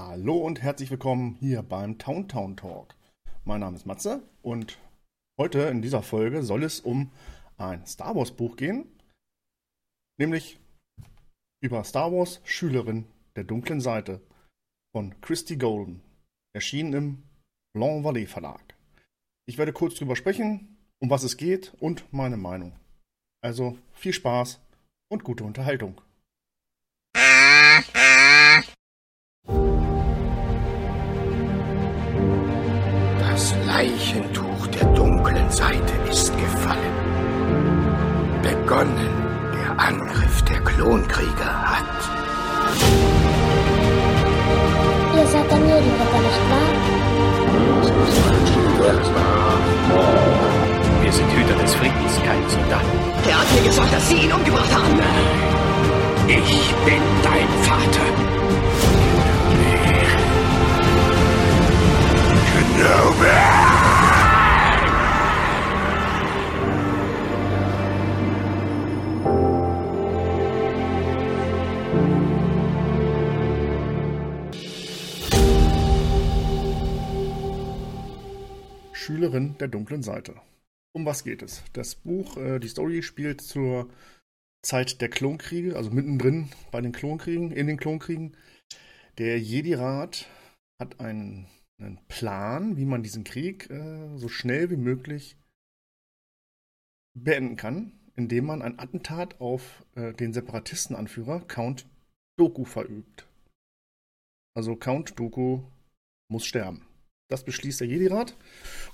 Hallo und herzlich willkommen hier beim Town Town Talk. Mein Name ist Matze und heute in dieser Folge soll es um ein Star Wars Buch gehen, nämlich über Star Wars Schülerin der dunklen Seite von Christy Golden, erschienen im Blanc Valley Verlag. Ich werde kurz drüber sprechen, um was es geht und meine Meinung. Also viel Spaß und gute Unterhaltung. Leichentuch der dunklen Seite ist gefallen. Begonnen der Angriff der Klonkrieger hat. Ihr seid der Medienritter, nicht wahr? Wir sind Hüter des Friedens, keine Soldaten. Er hat mir gesagt, dass Sie ihn umgebracht haben. Schülerin der dunklen Seite. Um was geht es? Das Buch, äh, die Story spielt zur Zeit der Klonkriege, also mittendrin bei den Klonkriegen, in den Klonkriegen. Der Jedi-Rat hat einen, einen, Plan, wie man diesen Krieg äh, so schnell wie möglich beenden kann, indem man ein Attentat auf äh, den Separatistenanführer Count Doku verübt. Also Count Doku muss sterben. Das beschließt der Jedi-Rat.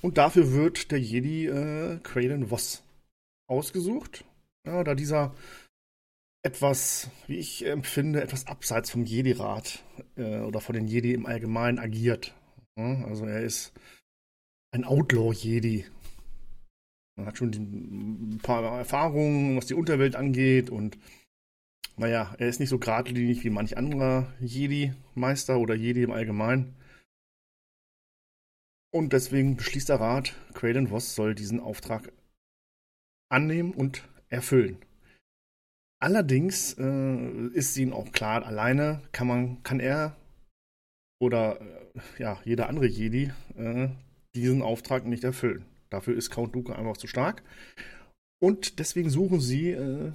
Und dafür wird der Jedi äh, Quaylen Voss ausgesucht. Ja, da dieser etwas, wie ich empfinde, etwas abseits vom Jedi-Rat äh, oder von den Jedi im Allgemeinen agiert. Ja, also er ist ein Outlaw-Jedi. Er hat schon ein paar Erfahrungen, was die Unterwelt angeht und naja, er ist nicht so geradlinig wie manch anderer Jedi-Meister oder Jedi im Allgemeinen. Und deswegen beschließt der Rat, Quaylen Voss soll diesen Auftrag annehmen und erfüllen. Allerdings äh, ist ihnen auch klar, alleine kann man, kann er oder äh, ja, jeder andere Jedi äh, diesen Auftrag nicht erfüllen. Dafür ist Count Dooku einfach zu stark. Und deswegen suchen sie äh,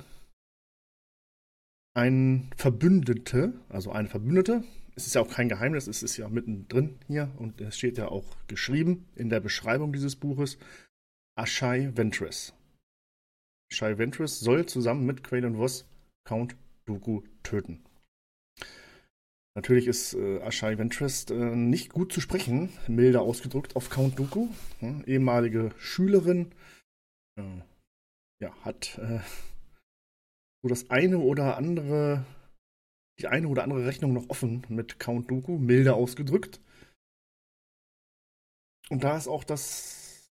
einen Verbündete, also eine Verbündete. Es ist ja auch kein Geheimnis, es ist ja mittendrin hier und es steht ja auch geschrieben in der Beschreibung dieses Buches. Ashai Ventress. Ashai Ventress soll zusammen mit Quaylen Voss Count Dooku töten. Natürlich ist äh, Ashai Ventress äh, nicht gut zu sprechen, milder ausgedrückt, auf Count Dooku. Ja, ehemalige Schülerin. Äh, ja, hat äh, so das eine oder andere, die eine oder andere Rechnung noch offen mit Count Dooku, milder ausgedrückt. Und da ist auch das,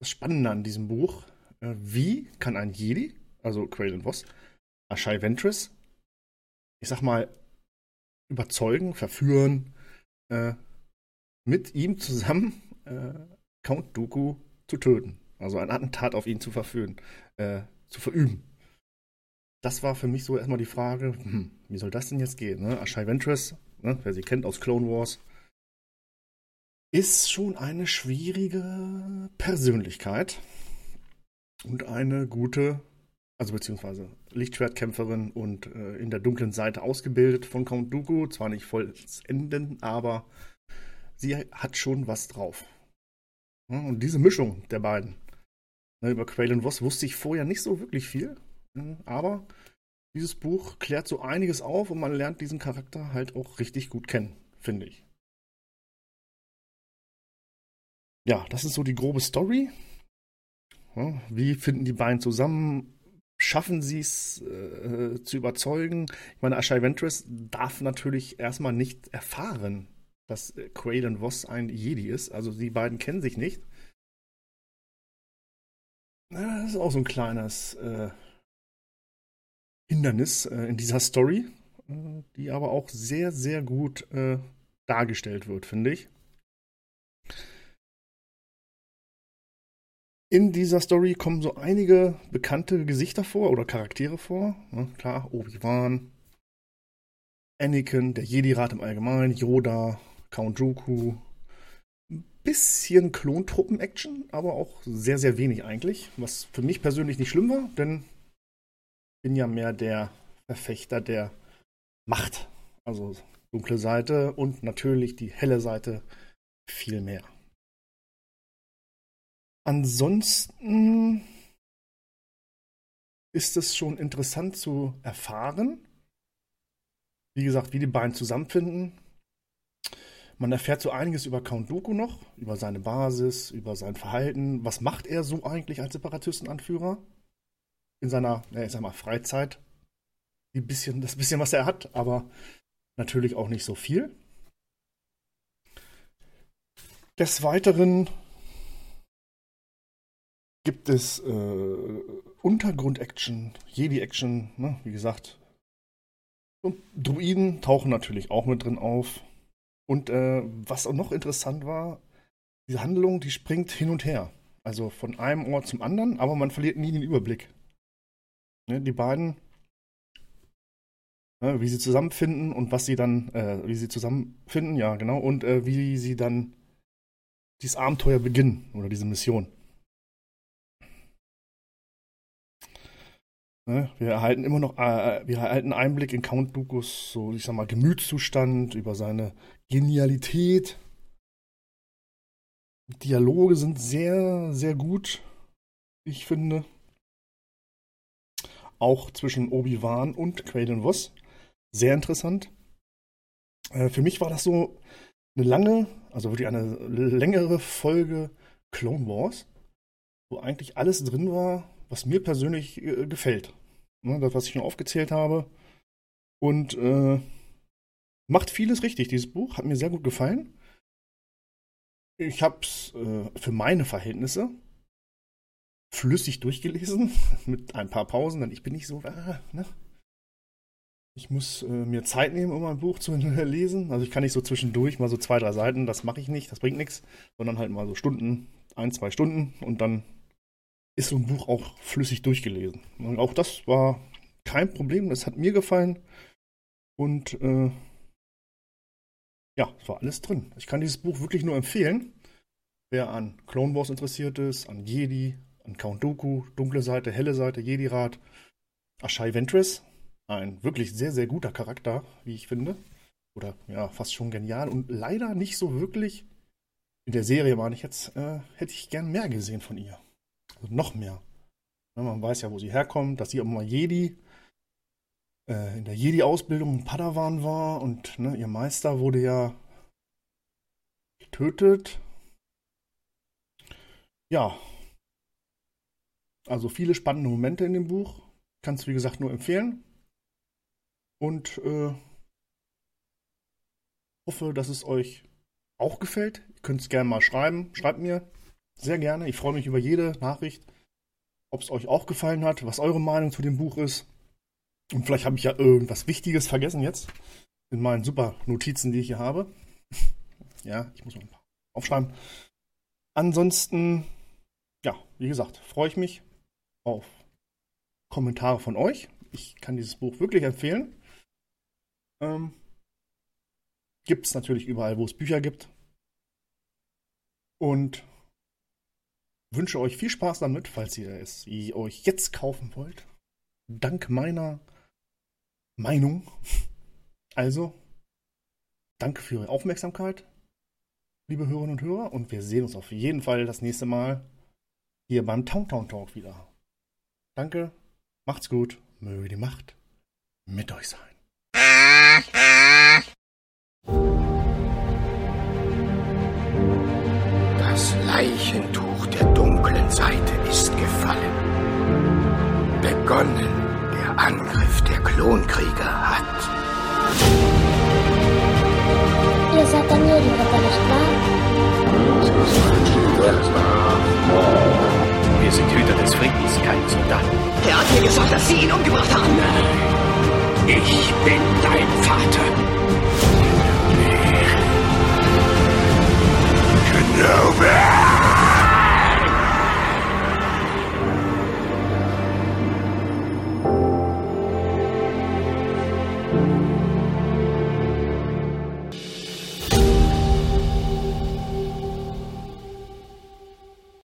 das Spannende an diesem Buch. Äh, wie kann ein Jedi, also Quaylen Voss, Ashai Ventress, ich sag mal, überzeugen, verführen, äh, mit ihm zusammen äh, Count Dooku zu töten. Also ein Attentat auf ihn zu verführen, äh, zu verüben. Das war für mich so erstmal die Frage, hm, wie soll das denn jetzt gehen? Ne? Ashai Ventress, ne, wer sie kennt aus Clone Wars, ist schon eine schwierige Persönlichkeit und eine gute, also beziehungsweise Lichtschwertkämpferin und äh, in der dunklen Seite ausgebildet von Count Dooku. Zwar nicht vollenden, aber sie hat schon was drauf. Ja, und diese Mischung der beiden, ne, über Quaylen Voss wusste ich vorher nicht so wirklich viel, aber dieses Buch klärt so einiges auf und man lernt diesen Charakter halt auch richtig gut kennen, finde ich. Ja, das ist so die grobe Story. Wie finden die beiden zusammen? Schaffen sie es äh, zu überzeugen? Ich meine, Ashai Ventress darf natürlich erstmal nicht erfahren, dass Quaylen Voss ein Jedi ist. Also die beiden kennen sich nicht. Das ist auch so ein kleines äh, Hindernis äh, in dieser Story, äh, die aber auch sehr, sehr gut äh, dargestellt wird, finde ich. In dieser Story kommen so einige bekannte Gesichter vor oder Charaktere vor. Ja, klar, Obi-Wan, Anakin, der Jedi-Rat im Allgemeinen, Yoda, Count Dooku. Ein bisschen Klontruppen-Action, aber auch sehr, sehr wenig eigentlich. Was für mich persönlich nicht schlimm war, denn bin ja mehr der Verfechter der Macht. Also dunkle Seite und natürlich die helle Seite viel mehr. Ansonsten ist es schon interessant zu erfahren, wie gesagt, wie die beiden zusammenfinden. Man erfährt so einiges über Count Dooku noch, über seine Basis, über sein Verhalten. Was macht er so eigentlich als Separatistenanführer? In seiner, ja, ich sag mal, Freizeit. Die bisschen, das bisschen, was er hat, aber natürlich auch nicht so viel. Des Weiteren gibt es äh, Untergrund-Action, Jedi-Action, ne? wie gesagt. Und Druiden tauchen natürlich auch mit drin auf. Und äh, was auch noch interessant war, diese Handlung, die springt hin und her. Also von einem Ort zum anderen, aber man verliert nie den Überblick. Ne? Die beiden, ne? wie sie zusammenfinden und was sie dann, äh, wie sie zusammenfinden, ja genau, und äh, wie sie dann dieses Abenteuer beginnen oder diese Mission. Ne? Wir erhalten immer noch, äh, wir erhalten Einblick in Count Dookus, so ich sag mal, Gemütszustand, über seine Genialität. Dialoge sind sehr, sehr gut, ich finde. Auch zwischen Obi-Wan und Quaden Voss. Sehr interessant. Äh, für mich war das so eine lange, also wirklich eine längere Folge Clone Wars, wo eigentlich alles drin war, was mir persönlich äh, gefällt. Ne, das, was ich schon aufgezählt habe. Und äh, macht vieles richtig, dieses Buch. Hat mir sehr gut gefallen. Ich habe es äh, für meine Verhältnisse flüssig durchgelesen, mit ein paar Pausen, denn ich bin nicht so, ah, ne? Ich muss äh, mir Zeit nehmen, um ein Buch zu lesen. Also ich kann nicht so zwischendurch mal so zwei, drei Seiten, das mache ich nicht, das bringt nichts, sondern halt mal so Stunden, ein, zwei Stunden und dann ist so ein Buch auch flüssig durchgelesen. Und auch das war kein Problem, das hat mir gefallen. Und äh, ja, es war alles drin. Ich kann dieses Buch wirklich nur empfehlen. Wer an Clone Wars interessiert ist, an Jedi, an Count Dooku, dunkle Seite, helle Seite, Jedi-Rat, Ashai Ventress, ein wirklich sehr, sehr guter Charakter, wie ich finde. Oder ja, fast schon genial und leider nicht so wirklich. In der Serie meine ich jetzt, äh, hätte ich gern mehr gesehen von ihr. Also noch mehr. Ja, man weiß ja, wo sie herkommt, dass sie auch mal Jedi äh, in der Jedi-Ausbildung in Padawan war und ne, ihr Meister wurde ja getötet. Ja. Also viele spannende Momente in dem Buch. Kannst du, wie gesagt, nur empfehlen. Und äh, hoffe, dass es euch auch gefällt. Ihr könnt es gerne mal schreiben. Schreibt mir. Sehr gerne. Ich freue mich über jede Nachricht, ob es euch auch gefallen hat, was eure Meinung zu dem Buch ist. Und vielleicht habe ich ja irgendwas Wichtiges vergessen jetzt in meinen super Notizen, die ich hier habe. ja, ich muss mal ein paar aufschreiben. Ansonsten, ja, wie gesagt, freue ich mich auf Kommentare von euch. Ich kann dieses Buch wirklich empfehlen. Ähm, gibt es natürlich überall, wo es Bücher gibt. Und wünsche euch viel Spaß damit, falls ihr es euch jetzt kaufen wollt. Dank meiner Meinung. Also, danke für Ihre Aufmerksamkeit, liebe Hörerinnen und Hörer, und wir sehen uns auf jeden Fall das nächste Mal hier beim Towntown Talk wieder. Danke, macht's gut, möge die Macht mit euch sein. Das Leichentuch der dunklen Seite ist gefallen. Begonnen der Angriff der Klonkrieger hat. Des Friedens, keine Soldaten. Er hat mir gesagt, dass Sie ihn umgebracht haben. Ich bin dein Vater.